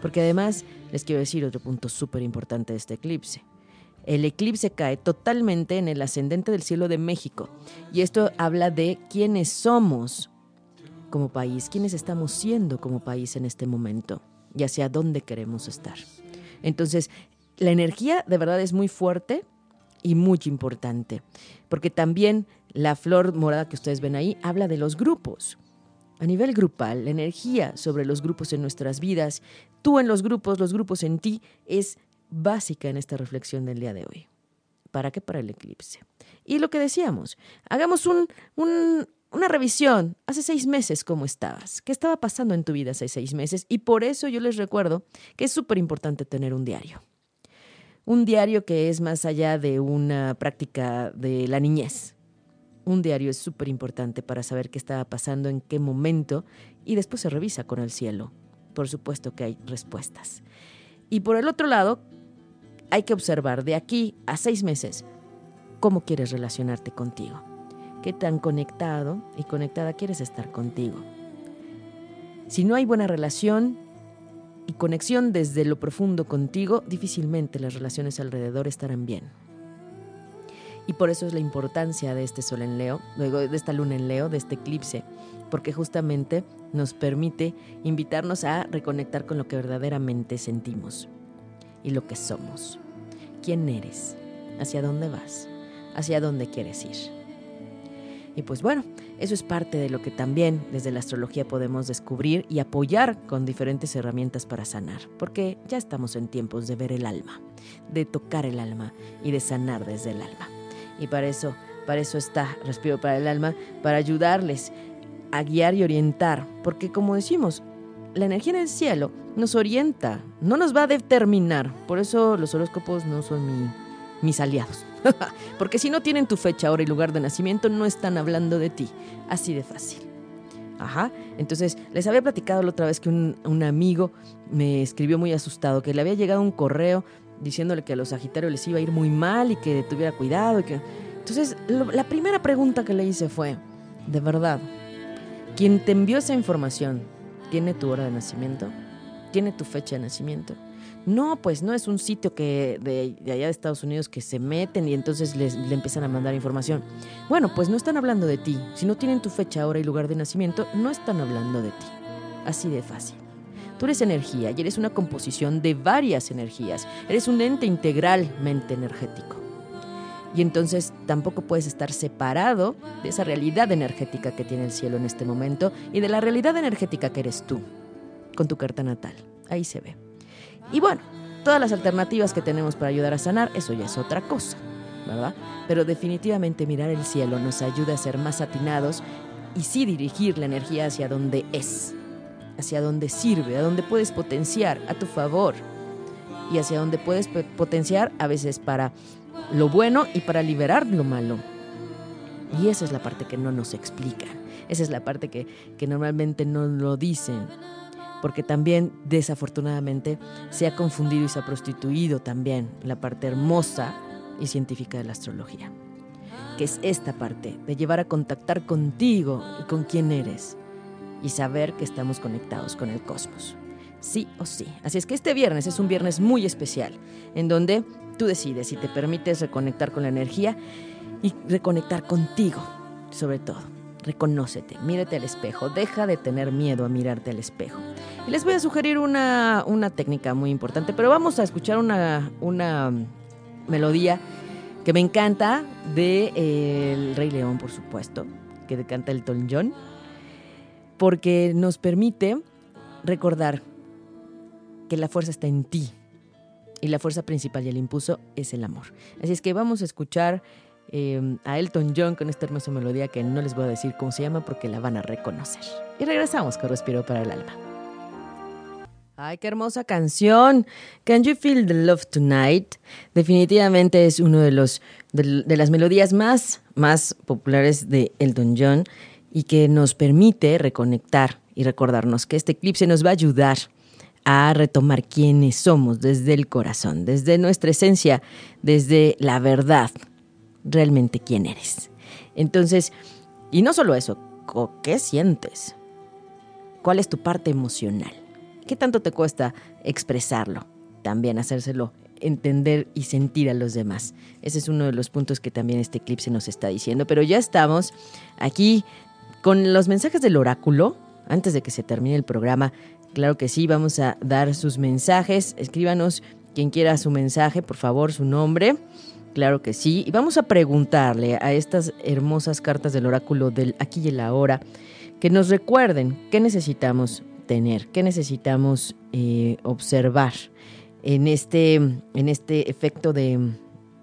Porque además les quiero decir otro punto súper importante de este eclipse. El eclipse cae totalmente en el ascendente del cielo de México y esto habla de quiénes somos como país, quiénes estamos siendo como país en este momento y hacia dónde queremos estar. Entonces, la energía de verdad es muy fuerte y muy importante, porque también la flor morada que ustedes ven ahí habla de los grupos. A nivel grupal, la energía sobre los grupos en nuestras vidas, tú en los grupos, los grupos en ti, es básica en esta reflexión del día de hoy. ¿Para qué? Para el eclipse. Y lo que decíamos, hagamos un, un, una revisión. Hace seis meses, ¿cómo estabas? ¿Qué estaba pasando en tu vida hace seis meses? Y por eso yo les recuerdo que es súper importante tener un diario. Un diario que es más allá de una práctica de la niñez. Un diario es súper importante para saber qué estaba pasando, en qué momento, y después se revisa con el cielo. Por supuesto que hay respuestas. Y por el otro lado, hay que observar de aquí a seis meses cómo quieres relacionarte contigo. Qué tan conectado y conectada quieres estar contigo. Si no hay buena relación y conexión desde lo profundo contigo, difícilmente las relaciones alrededor estarán bien. Y por eso es la importancia de este sol en Leo, de esta luna en Leo, de este eclipse, porque justamente nos permite invitarnos a reconectar con lo que verdaderamente sentimos y lo que somos. ¿Quién eres? ¿Hacia dónde vas? ¿Hacia dónde quieres ir? Y pues bueno, eso es parte de lo que también desde la astrología podemos descubrir y apoyar con diferentes herramientas para sanar, porque ya estamos en tiempos de ver el alma, de tocar el alma y de sanar desde el alma. Y para eso, para eso está Respiro para el alma, para ayudarles a guiar y orientar, porque como decimos, la energía en el cielo nos orienta, no nos va a determinar. Por eso los horóscopos no son mi- mis aliados. Porque si no tienen tu fecha, hora y lugar de nacimiento, no están hablando de ti. Así de fácil. Ajá. Entonces, les había platicado la otra vez que un, amigo me escribió muy asustado, que le había llegado un correo diciéndole que a los Sagitarios les iba a ir muy mal y que tuviera cuidado. Y que... Entonces, la primera pregunta que le hice fue, de verdad, quien te envió esa información, ¿tiene tu hora de nacimiento? ¿Tiene tu fecha de nacimiento? No, pues no es un sitio que de, allá de Estados Unidos que se meten y entonces les, le empiezan a mandar información. Bueno, pues no están hablando de ti. Si no tienen tu fecha, hora y lugar de nacimiento, no están hablando de ti. Así de fácil. Tú eres energía y eres una composición de varias energías. Eres un ente integralmente energético. Y entonces tampoco puedes estar separado de esa realidad energética que tiene el cielo en este momento y de la realidad energética que eres tú, con tu carta natal. Ahí se ve. Y bueno, todas las alternativas que tenemos para ayudar a sanar, eso ya es otra cosa, ¿verdad? Pero definitivamente mirar el cielo nos ayuda a ser más atinados y sí dirigir la energía hacia donde es, hacia donde sirve, a donde puedes potenciar a tu favor y hacia donde puedes potenciar a veces para lo bueno y para liberar lo malo. Y esa es la parte que no nos explican. Esa es la parte que, que normalmente no lo dicen. Porque también, desafortunadamente, se ha confundido y se ha prostituido también la parte hermosa y científica de la astrología. Que es esta parte de llevar a contactar contigo y con quién eres. Y saber que estamos conectados con el cosmos. Sí o sí. Así es que este viernes es un viernes muy especial. En donde tú decides si te permites reconectar con la energía y reconectar contigo, sobre todo. Reconócete, mírate al espejo, deja de tener miedo a mirarte al espejo. Y les voy a sugerir una, una técnica muy importante, pero vamos a escuchar una, una melodía que me encanta de eh, El Rey León, por supuesto, que canta Elton John, porque nos permite recordar que la fuerza está en ti, y la fuerza principal y el impulso es el amor. Así es que vamos a escuchar eh, a Elton John con esta hermosa melodía que no les voy a decir cómo se llama porque la van a reconocer. Y regresamos con Respiro para el Alma. Ay, qué hermosa canción. Can You Feel the Love Tonight? Definitivamente es uno de los de, las melodías más, más populares de Elton John y que nos permite reconectar y recordarnos que este eclipse nos va a ayudar a retomar quiénes somos desde el corazón, desde nuestra esencia, desde la verdad, realmente quién eres. Entonces, y no solo eso, ¿qué sientes? ¿Cuál es tu parte emocional? ¿Qué tanto te cuesta expresarlo? También hacérselo entender y sentir a los demás. Ese es uno de los puntos que también este eclipse nos está diciendo. Pero ya estamos aquí con los mensajes del oráculo. Antes de que se termine el programa, claro que sí, vamos a dar sus mensajes. Escríbanos quien quiera su mensaje, por favor, su nombre. Claro que sí. Y vamos a preguntarle a estas hermosas cartas del oráculo del aquí y el ahora que nos recuerden qué necesitamos tener, qué necesitamos eh, observar en este, en este efecto de,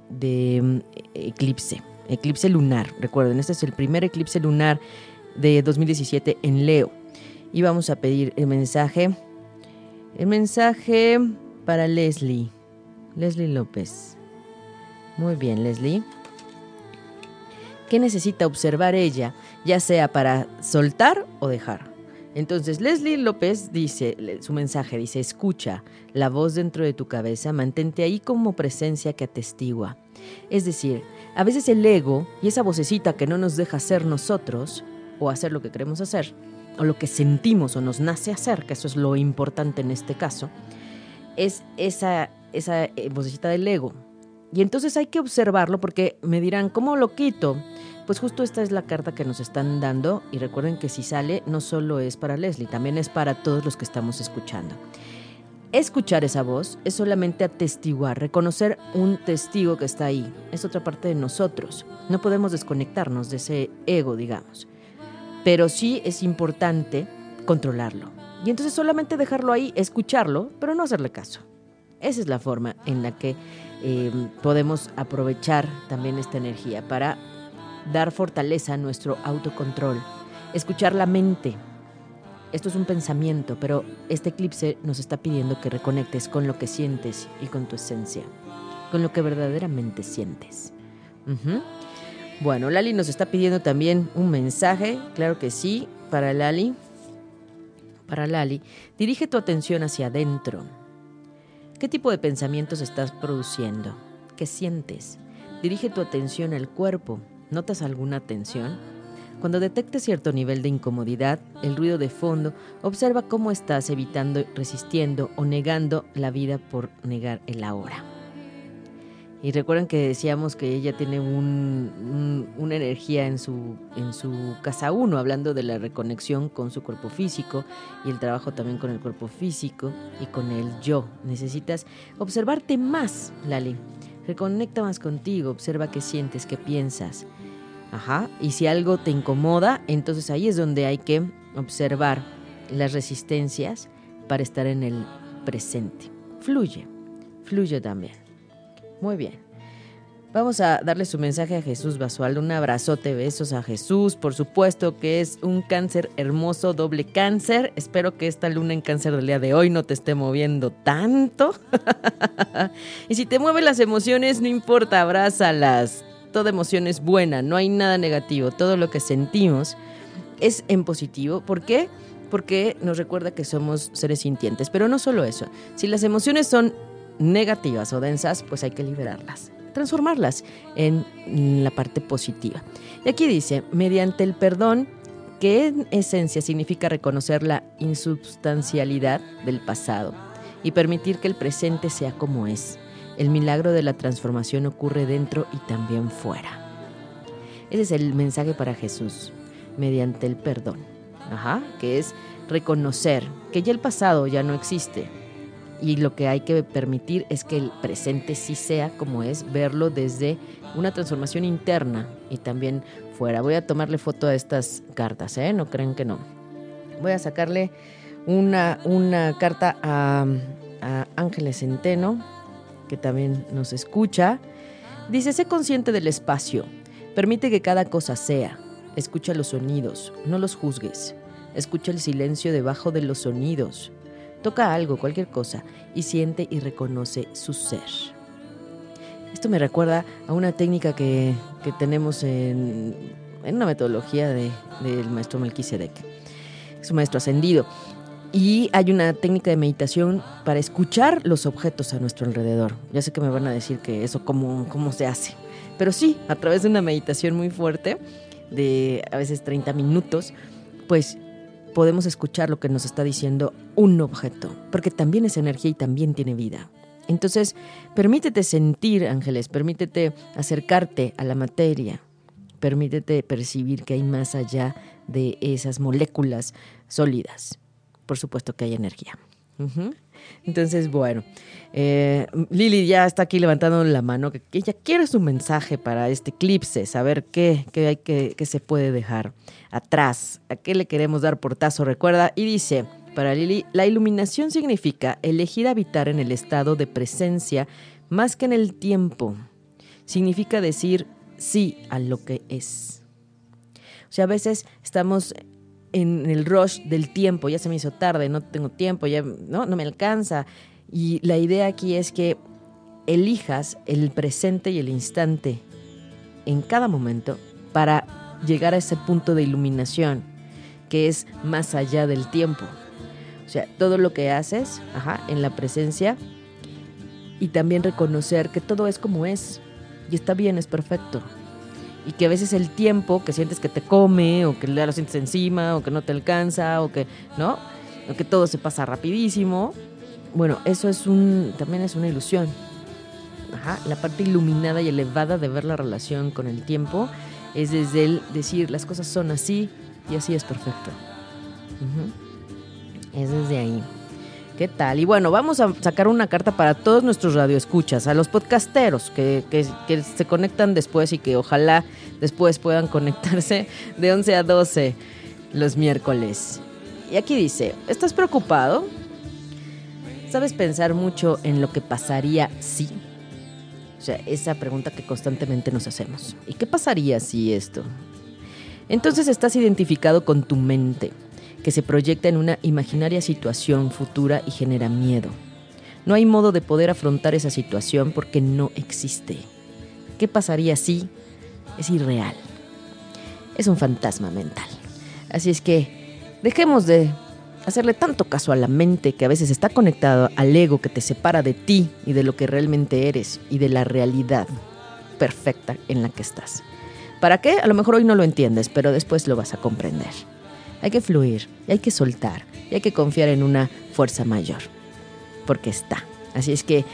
de mm, eclipse, eclipse lunar. Recuerden, este es el primer eclipse lunar de 2017 en Leo. Y vamos a pedir el mensaje, el mensaje para Leslie, Leslie López. Muy bien, Leslie. ¿Qué necesita observar ella, ya sea para soltar o dejar? Entonces, Leslie López dice, su mensaje dice, escucha la voz dentro de tu cabeza, mantente ahí como presencia que atestigua. Es decir, a veces el ego y esa vocecita que no nos deja ser nosotros o hacer lo que queremos hacer, o lo que sentimos o nos nace hacer, que eso es lo importante en este caso, es esa, esa eh, vocecita del ego. Y entonces hay que observarlo porque me dirán, ¿cómo lo quito? Pues justo esta es la carta que nos están dando y recuerden que si sale no solo es para Leslie, también es para todos los que estamos escuchando. Escuchar esa voz es solamente atestiguar, reconocer un testigo que está ahí. Es otra parte de nosotros. No podemos desconectarnos de ese ego, digamos. Pero sí es importante controlarlo. Y entonces solamente dejarlo ahí, escucharlo, pero no hacerle caso. Esa es la forma en la que eh, podemos aprovechar también esta energía para dar fortaleza a nuestro autocontrol, escuchar la mente. Esto es un pensamiento, pero este eclipse nos está pidiendo que reconectes con lo que sientes y con tu esencia, con lo que verdaderamente sientes. Bueno, Lali nos está pidiendo también un mensaje, claro que sí, para Lali. Para Lali, dirige tu atención hacia adentro. ¿Qué tipo de pensamientos estás produciendo? ¿Qué sientes? Dirige tu atención al cuerpo. ¿Notas alguna tensión? Cuando detectes cierto nivel de incomodidad, el ruido de fondo, observa cómo estás evitando, resistiendo o negando la vida por negar el ahora. Y recuerden que decíamos que ella tiene un- una energía en su, en su casa 1, hablando de la reconexión con su cuerpo físico y el trabajo también con el cuerpo físico y con el yo. Necesitas observarte más, Lali. Reconecta más contigo, observa qué sientes, qué piensas. Ajá. Y si algo te incomoda, entonces ahí es donde hay que observar las resistencias para estar en el presente. Fluye, fluye también. Muy bien. Vamos a darle su mensaje a Jesús Basualdo. Un abrazote, besos a Jesús. Por supuesto que es un cáncer hermoso, doble cáncer. Espero que esta luna en cáncer del día de hoy no te esté moviendo tanto. y si te mueven las emociones, no importa, abrázalas. Toda emoción es buena, no hay nada negativo. Todo lo que sentimos es en positivo. ¿Por qué? Porque nos recuerda que somos seres sintientes. Pero no solo eso. Si las emociones son negativas o densas, pues hay que liberarlas, transformarlas en la parte positiva. Y aquí dice, mediante el perdón, que en esencia significa reconocer la insubstancialidad del pasado y permitir que el presente sea como es. El milagro de la transformación ocurre dentro y también fuera. Ese es el mensaje para Jesús, mediante el perdón. Ajá, que es reconocer que ya el pasado ya no existe, y lo que hay que permitir es que el presente sí sea como es, verlo desde una transformación interna y también fuera. Voy a tomarle foto a estas cartas, ¿eh? No creen que no. Voy a sacarle una, una carta a, a Ángeles Centeno, que también nos escucha. Dice, sé consciente del espacio, permite que cada cosa sea, escucha los sonidos, no los juzgues, escucha el silencio debajo de los sonidos. Toca algo, cualquier cosa, y siente y reconoce su ser. Esto me recuerda a una técnica que, que tenemos en, en una metodología de- del maestro Melquisedec. Es un maestro ascendido. Y hay una técnica de meditación para escuchar los objetos a nuestro alrededor. Ya sé que me van a decir que eso cómo, cómo se hace. Pero sí, a través de una meditación muy fuerte, de a veces 30 minutos, pues podemos escuchar lo que nos está diciendo un objeto, porque también es energía y también tiene vida. Entonces, permítete sentir, ángeles, permítete acercarte a la materia, permítete percibir que hay más allá de esas moléculas sólidas. Por supuesto que hay energía. Entonces, bueno, eh, Lili ya está aquí levantando la mano, que, ella quiere su mensaje para este eclipse, saber qué, qué, hay que, qué se puede dejar atrás, a qué le queremos dar portazo, recuerda, y dice, para Lili, la iluminación significa elegir habitar en el estado de presencia más que en el tiempo. Significa decir sí a lo que es. O sea, a veces estamos en el rush del tiempo, ya se me hizo tarde, no tengo tiempo, ya no, no me alcanza. Y la idea aquí es que elijas el presente y el instante en cada momento para llegar a ese punto de iluminación que es más allá del tiempo. O sea, todo lo que haces, ajá, en la presencia y también reconocer que todo es como es y está bien, es perfecto. Y que a veces el tiempo que sientes que te come o que ya lo sientes encima o que no te alcanza o que, ¿no? O que todo se pasa rapidísimo. Bueno, eso es un también es una ilusión. Ajá, la parte iluminada y elevada de ver la relación con el tiempo es desde el decir las cosas son así y así es perfecto. Es desde ahí. ¿Qué tal? Y bueno, vamos a sacar una carta para todos nuestros radioescuchas, a los podcasteros que, que, se conectan después y que ojalá después puedan conectarse de 11 a 12 los miércoles. Y aquí dice, ¿estás preocupado? ¿Sabes pensar mucho en lo que pasaría si? O sea, esa pregunta que constantemente nos hacemos. ¿Y qué pasaría si esto? Entonces estás identificado con tu mente, que se proyecta en una imaginaria situación futura y genera miedo. No hay modo de poder afrontar esa situación porque no existe. ¿Qué pasaría si? Es irreal. Es un fantasma mental. Así es que dejemos de hacerle tanto caso a la mente que a veces está conectado al ego que te separa de ti y de lo que realmente eres y de la realidad perfecta en la que estás. ¿Para qué? A lo mejor hoy no lo entiendes, pero después lo vas a comprender. Hay que fluir, y hay que soltar, y hay que confiar en una fuerza mayor, porque está. Así es que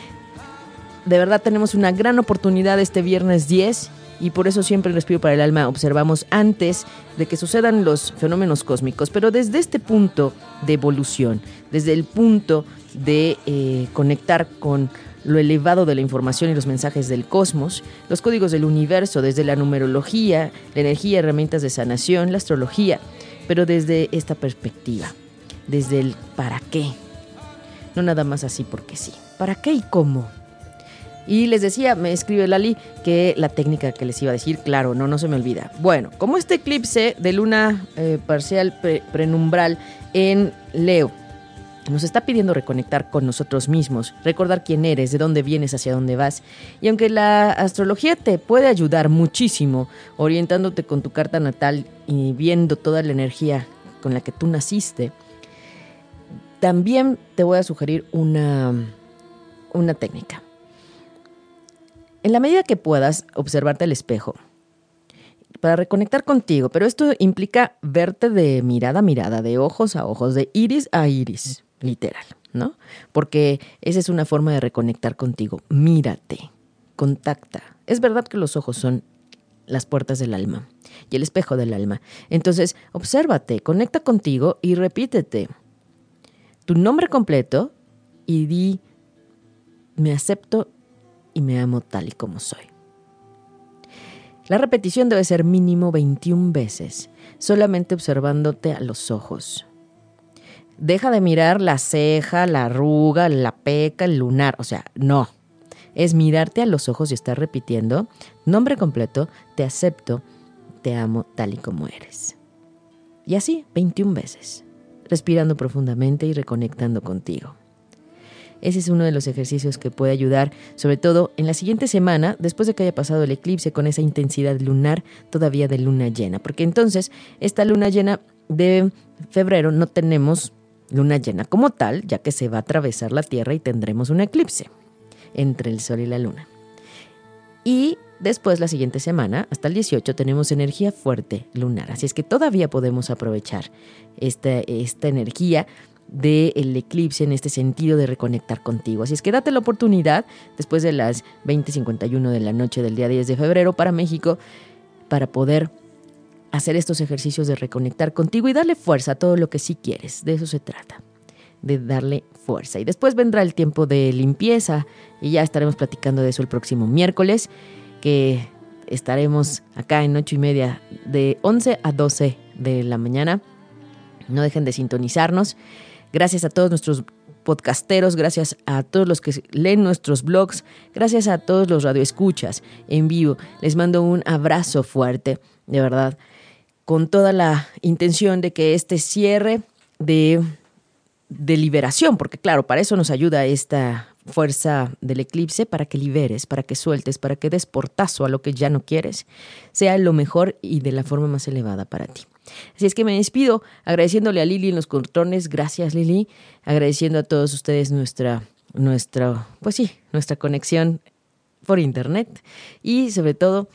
de verdad tenemos una gran oportunidad este viernes 10 y por eso siempre en Respiro para el Alma observamos antes de que sucedan los fenómenos cósmicos, pero desde este punto de evolución, desde el punto de eh, conectar con lo elevado de la información y los mensajes del cosmos, los códigos del universo, desde la numerología, la energía, herramientas de sanación, la astrología, pero desde esta perspectiva, desde el para qué, no nada más así porque sí, para qué y cómo. Y les decía, me escribe Lali, que la técnica que les iba a decir, claro, no, no se me olvida. Bueno, como este eclipse de luna eh, parcial pre prenumbral en Leo nos está pidiendo reconectar con nosotros mismos, recordar quién eres, de dónde vienes, hacia dónde vas. Y aunque la astrología te puede ayudar muchísimo, orientándote con tu carta natal y viendo toda la energía con la que tú naciste, también te voy a sugerir una, una técnica. En la medida que puedas observarte al espejo, para reconectar contigo, pero esto implica verte de mirada a mirada, de ojos a ojos, de iris a iris, literal, ¿no? Porque esa es una forma de reconectar contigo. Mírate, contacta. Es verdad que los ojos son las puertas del alma y el espejo del alma. Entonces, obsérvate, conecta contigo y repítete tu nombre completo y di, me acepto y me amo tal y como soy. La repetición debe ser mínimo 21 veces, solamente observándote a los ojos. Deja de mirar la ceja, la arruga, la peca, el lunar, o sea, no. Es mirarte a los ojos y estar repitiendo, nombre completo, te acepto, te amo tal y como eres. Y así, 21 veces, respirando profundamente y reconectando contigo. Ese es uno de los ejercicios que puede ayudar, sobre todo en la siguiente semana, después de que haya pasado el eclipse con esa intensidad lunar todavía de luna llena. Porque entonces, esta luna llena de febrero no tenemos luna llena como tal, ya que se va a atravesar la Tierra y tendremos un eclipse entre el Sol y la Luna. Y después, la siguiente semana, hasta el 18, tenemos energía fuerte lunar. Así es que todavía podemos aprovechar esta, esta energía del eclipse en este sentido de reconectar contigo. Así es que date la oportunidad después de las 20:51 de la noche del día 10 de febrero para México para poder hacer estos ejercicios de reconectar contigo y darle fuerza a todo lo que sí quieres. De eso se trata, de darle fuerza. Y después vendrá el tiempo de limpieza y ya estaremos platicando de eso el próximo miércoles, que estaremos acá en ocho y media de 11 a 12 de la mañana. No dejen de sintonizarnos. Gracias a todos nuestros podcasteros, gracias a todos los que leen nuestros blogs, gracias a todos los radioescuchas en vivo. Les mando un abrazo fuerte, de verdad, con toda la intención de que este cierre de, de liberación, porque claro, para eso nos ayuda esta fuerza del eclipse, para que liberes, para que sueltes, para que des portazo a lo que ya no quieres, sea lo mejor y de la forma más elevada para ti. Así es que me despido agradeciéndole a Lili en los contrones. Gracias, Lili. Agradeciendo a todos ustedes nuestra, nuestra, pues sí, nuestra conexión por internet. Y sobre todo,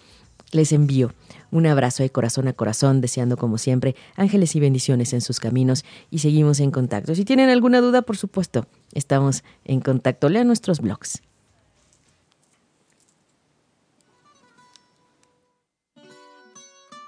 les envío un abrazo de corazón a corazón, deseando como siempre ángeles y bendiciones en sus caminos y seguimos en contacto. Si tienen alguna duda, por supuesto, estamos en contacto. Lean nuestros blogs